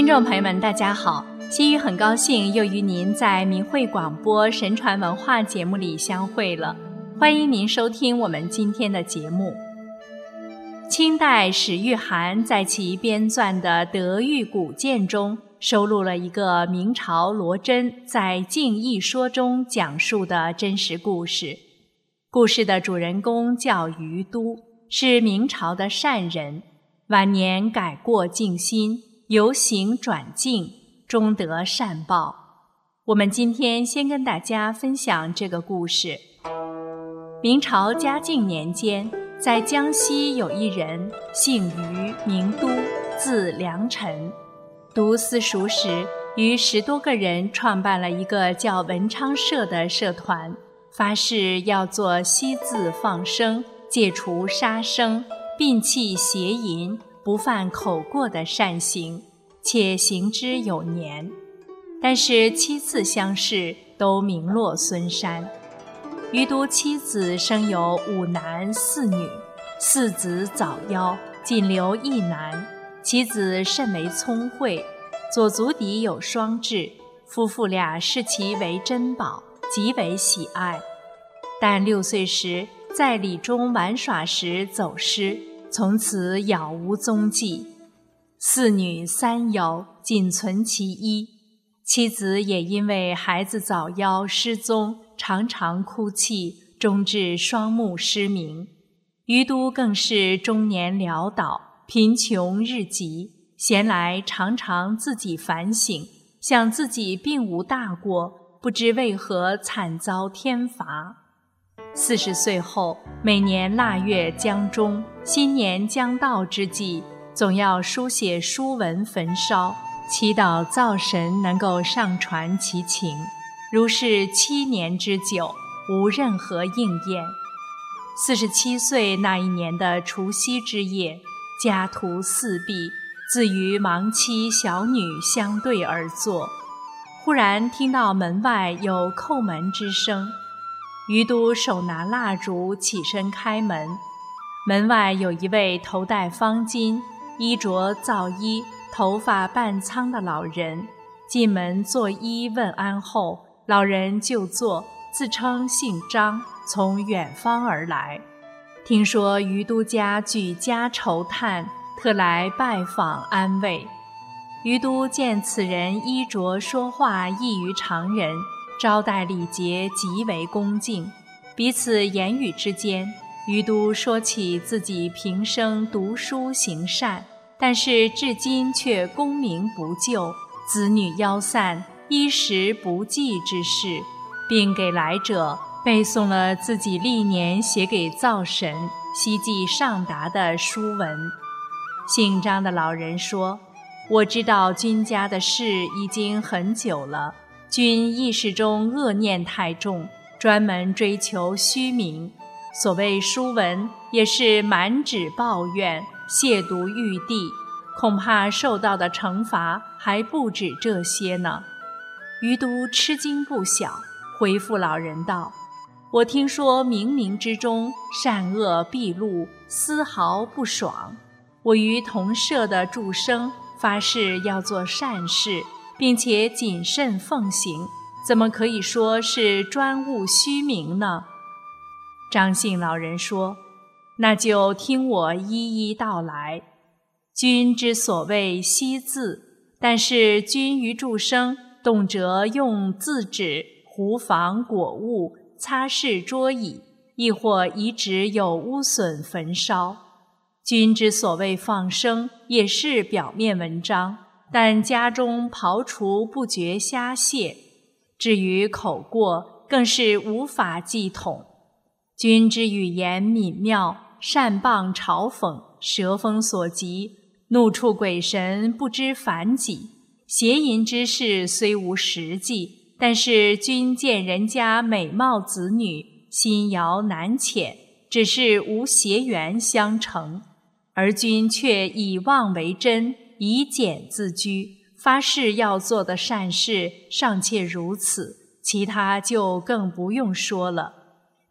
听众朋友们，大家好！心雨很高兴又与您在明慧广播神传文化节目里相会了，欢迎您收听我们今天的节目。清代史玉涵在其编撰的《德育古鉴》中收录了一个明朝罗真在《静义说》中讲述的真实故事。故事的主人公叫于都，是明朝的善人，晚年改过静心，由行转静，终得善报。我们今天先跟大家分享这个故事。明朝嘉靖年间。在江西有一人，姓于，名都，字良臣。读私塾时，与十多个人创办了一个叫文昌社的社团，发誓要做惜字放生、戒除杀生、摒弃邪淫、不犯口过的善行，且行之有年。但是七次相试，都名落孙山。余都妻子生有五男四女，四子早夭，仅留一男。其子甚为聪慧，左足底有双痣，夫妇俩视其为珍宝，极为喜爱。但六岁时在李中玩耍时走失，从此杳无踪迹。四女三夭，仅存其一。妻子也因为孩子早夭失踪。常常哭泣，终至双目失明。于都更是中年潦倒，贫穷日极。闲来常常自己反省，想自己并无大过，不知为何惨遭天罚。四十岁后，每年腊月将终、新年将到之际，总要书写书文焚烧，祈祷灶神能够上传其情。如是七年之久，无任何应验。四十七岁那一年的除夕之夜，家徒四壁，自与亡妻小女相对而坐。忽然听到门外有叩门之声，余都手拿蜡烛起身开门。门外有一位头戴方巾、衣着皂衣、头发半苍的老人，进门作揖问安后。老人就坐，自称姓张，从远方而来。听说于都家举家愁叹，特来拜访安慰。于都见此人衣着说话异于常人，招待礼节极为恭敬。彼此言语之间，于都说起自己平生读书行善，但是至今却功名不就，子女夭散。衣食不济之事，并给来者背诵了自己历年写给灶神希冀上达的书文。姓张的老人说：“我知道君家的事已经很久了，君意识中恶念太重，专门追求虚名。所谓书文，也是满纸抱怨，亵渎玉帝，恐怕受到的惩罚还不止这些呢。”余都吃惊不小，回复老人道：“我听说冥冥之中善恶毕露，丝毫不爽。我与同舍的祝生发誓要做善事，并且谨慎奉行，怎么可以说是专务虚名呢？”张姓老人说：“那就听我一一道来。君之所谓惜字，但是君与祝生。”动辄用字纸糊房果物，擦拭桌椅，亦或遗址有污损焚烧。君之所谓放生，也是表面文章，但家中刨除不绝虾蟹。至于口过，更是无法计统。君之语言敏妙，善谤嘲讽，蛇风所及，怒触鬼神，不知反己。邪淫之事虽无实际，但是君见人家美貌子女，心遥难遣，只是无邪缘相成，而君却以妄为真，以简自居，发誓要做的善事尚且如此，其他就更不用说了。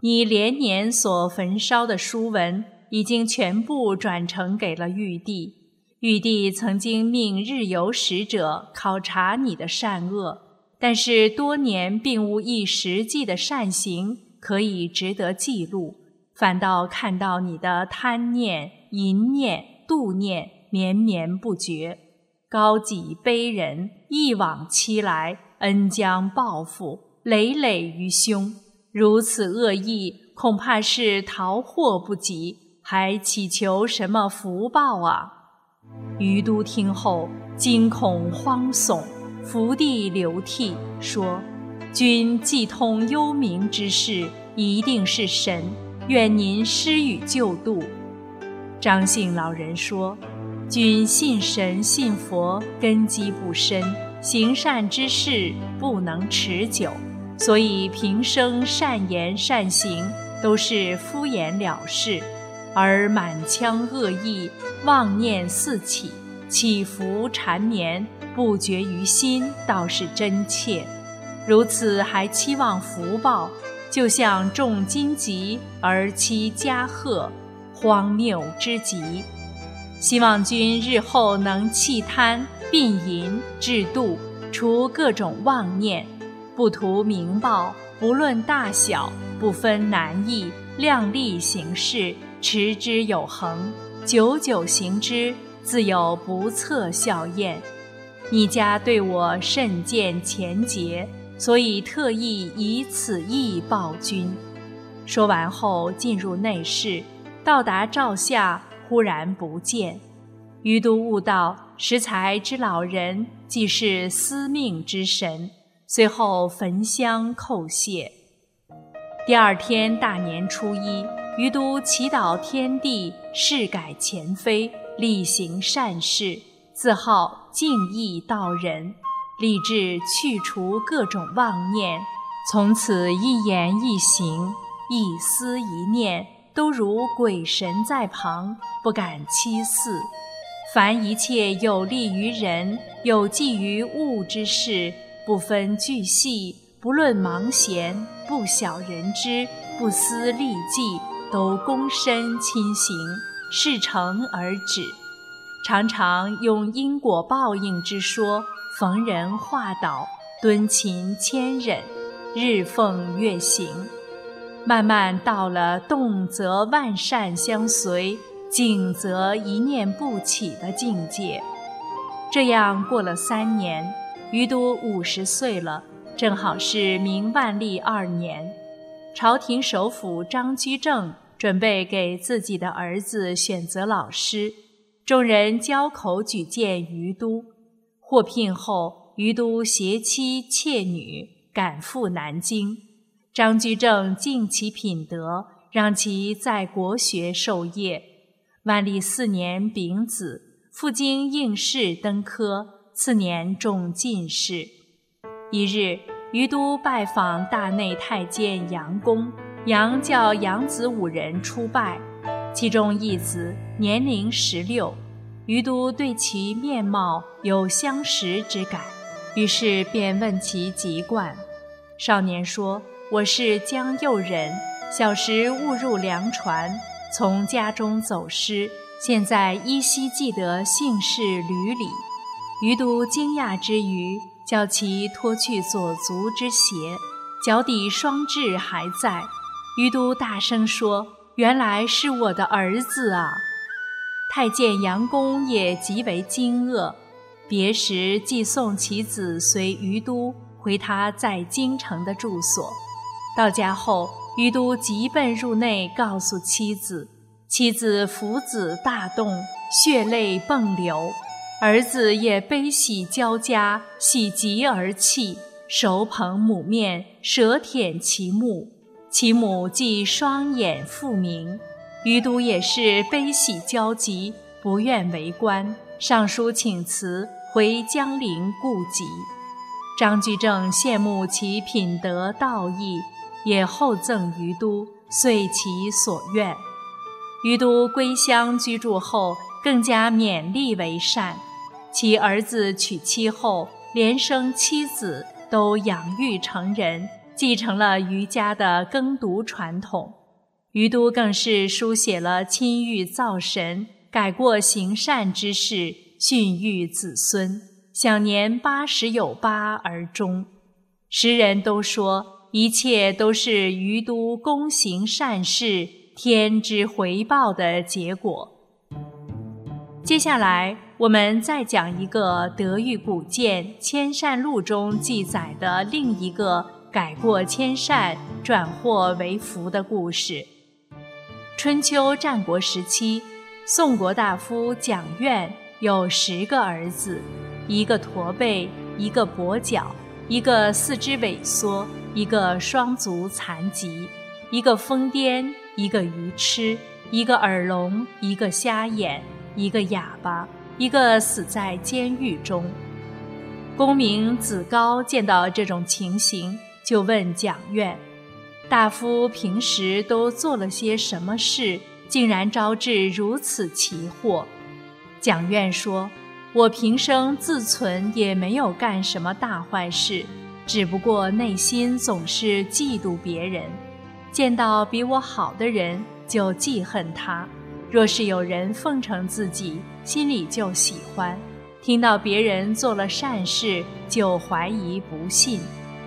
你连年所焚烧的书文，已经全部转呈给了玉帝。玉帝曾经命日游使者考察你的善恶，但是多年并无一实际的善行可以值得记录，反倒看到你的贪念、淫念、妒念绵绵不绝，高己卑人，一往期来，恩将报复，累累于胸。如此恶意，恐怕是逃祸不及，还祈求什么福报啊？于都听后，惊恐慌悚，伏地流涕，说：“君既通幽冥之事，一定是神，愿您施予救度。”张姓老人说：“君信神信佛，根基不深，行善之事不能持久，所以平生善言善行都是敷衍了事。”而满腔恶意，妄念四起，起伏缠绵，不绝于心，倒是真切。如此还期望福报，就像重荆棘而期加贺，荒谬之极。希望君日后能弃贪、并淫、制度，除各种妄念，不图名报，不论大小，不分难易，量力行事。持之有恒，久久行之，自有不测效验。你家对我甚见前节，所以特意以此意报君。说完后，进入内室，到达赵下，忽然不见。余都悟道，食才之老人既是司命之神，随后焚香叩谢。第二天大年初一。于都祈祷天地，誓改前非，力行善事，自号敬义道人，立志去除各种妄念，从此一言一行、一思一念，都如鬼神在旁，不敢欺肆。凡一切有利于人、有济于物之事，不分巨细，不论忙闲，不晓人之，不思利济。都躬身亲行，事成而止。常常用因果报应之说，逢人化导，敦勤谦忍，日奉月行。慢慢到了动则万善相随，静则一念不起的境界。这样过了三年，于都五十岁了，正好是明万历二年。朝廷首辅张居正准备给自己的儿子选择老师，众人交口举荐于都。获聘后，于都携妻妾女赶赴南京。张居正敬其品德，让其在国学授业。万历四年丙子，赴京应试登科，次年中进士。一日。于都拜访大内太监杨公，杨叫杨子五人出拜，其中一子年龄十六，于都对其面貌有相识之感，于是便问其籍贯。少年说：“我是江右人，小时误入粮船，从家中走失，现在依稀记得姓氏吕里。”于都惊讶之余。叫其脱去左足之鞋，脚底双痣还在。于都大声说：“原来是我的儿子啊！”太监杨公也极为惊愕。别时即送其子随于都回他在京城的住所。到家后，于都急奔入内告诉妻子，妻子抚子大动，血泪迸流。儿子也悲喜交加，喜极而泣，手捧母面，舌舔其目。其母既双眼复明，于都也是悲喜交集，不愿为官，上书请辞，回江陵故籍。张居正羡慕其品德道义，也厚赠于都，遂其所愿。于都归乡居住后，更加勉力为善。其儿子娶妻后，连生妻子都养育成人，继承了余家的耕读传统。余都更是书写了亲遇灶神、改过行善之事，训育子孙，享年八十有八而终。时人都说，一切都是余都躬行善事，天之回报的结果。接下来，我们再讲一个德育古鉴《千善录》中记载的另一个改过迁善、转祸为福的故事。春秋战国时期，宋国大夫蒋苑有十个儿子，一个驼背，一个跛脚，一个四肢萎缩，一个双足残疾，一个疯癫，一个愚痴，一个耳聋，一个瞎眼，一个哑巴，一个死在监狱中。公明子高见到这种情形，就问蒋院。大夫平时都做了些什么事，竟然招致如此奇祸？蒋院说：“我平生自存也没有干什么大坏事，只不过内心总是嫉妒别人，见到比我好的人就记恨他；若是有人奉承自己，心里就喜欢；听到别人做了善事，就怀疑不信；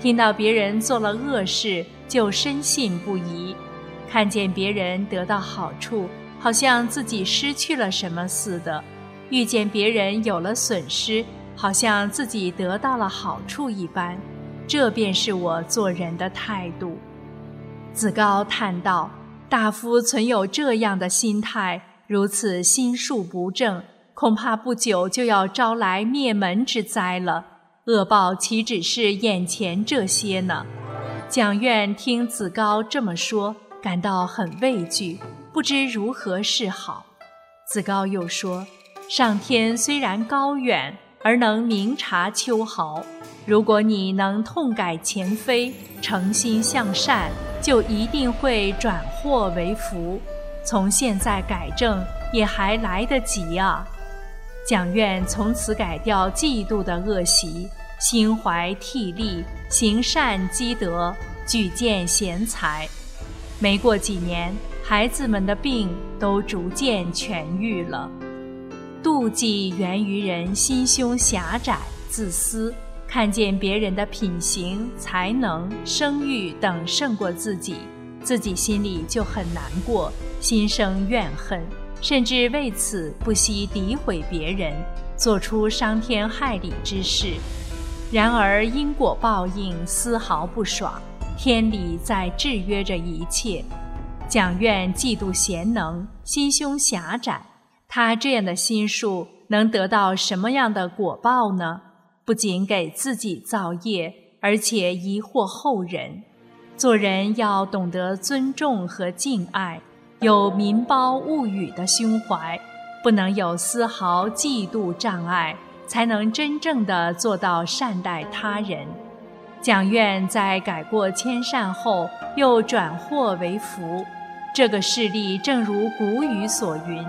听到别人做了恶事，就深信不疑，看见别人得到好处，好像自己失去了什么似的；遇见别人有了损失，好像自己得到了好处一般。这便是我做人的态度。子高叹道：“大夫存有这样的心态，如此心术不正，恐怕不久就要招来灭门之灾了。恶报岂只是眼前这些呢？”蒋院听子高这么说，感到很畏惧，不知如何是好。子高又说：“上天虽然高远，而能明察秋毫。如果你能痛改前非，诚心向善，就一定会转祸为福。从现在改正，也还来得及啊！”蒋院从此改掉嫉妒的恶习。心怀替力，行善积德，举荐贤才。没过几年，孩子们的病都逐渐痊愈了。妒忌源于人心胸狭窄、自私，看见别人的品行、才能、声誉等胜过自己，自己心里就很难过，心生怨恨，甚至为此不惜诋毁别人，做出伤天害理之事。然而因果报应丝毫不爽，天理在制约着一切。蒋院嫉妒贤能，心胸狭窄，他这样的心术能得到什么样的果报呢？不仅给自己造业，而且疑惑后人。做人要懂得尊重和敬爱，有民胞物语的胸怀，不能有丝毫嫉妒障碍。才能真正的做到善待他人。蒋院在改过迁善后，又转祸为福。这个事例正如古语所云：“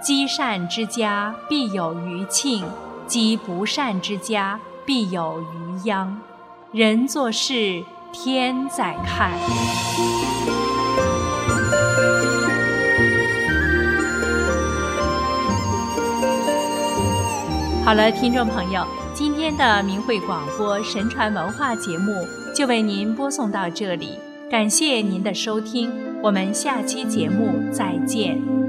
积善之家必有余庆，积不善之家必有余殃。”人做事，天在看。好了，听众朋友，今天的明慧广播神传文化节目就为您播送到这里，感谢您的收听，我们下期节目再见。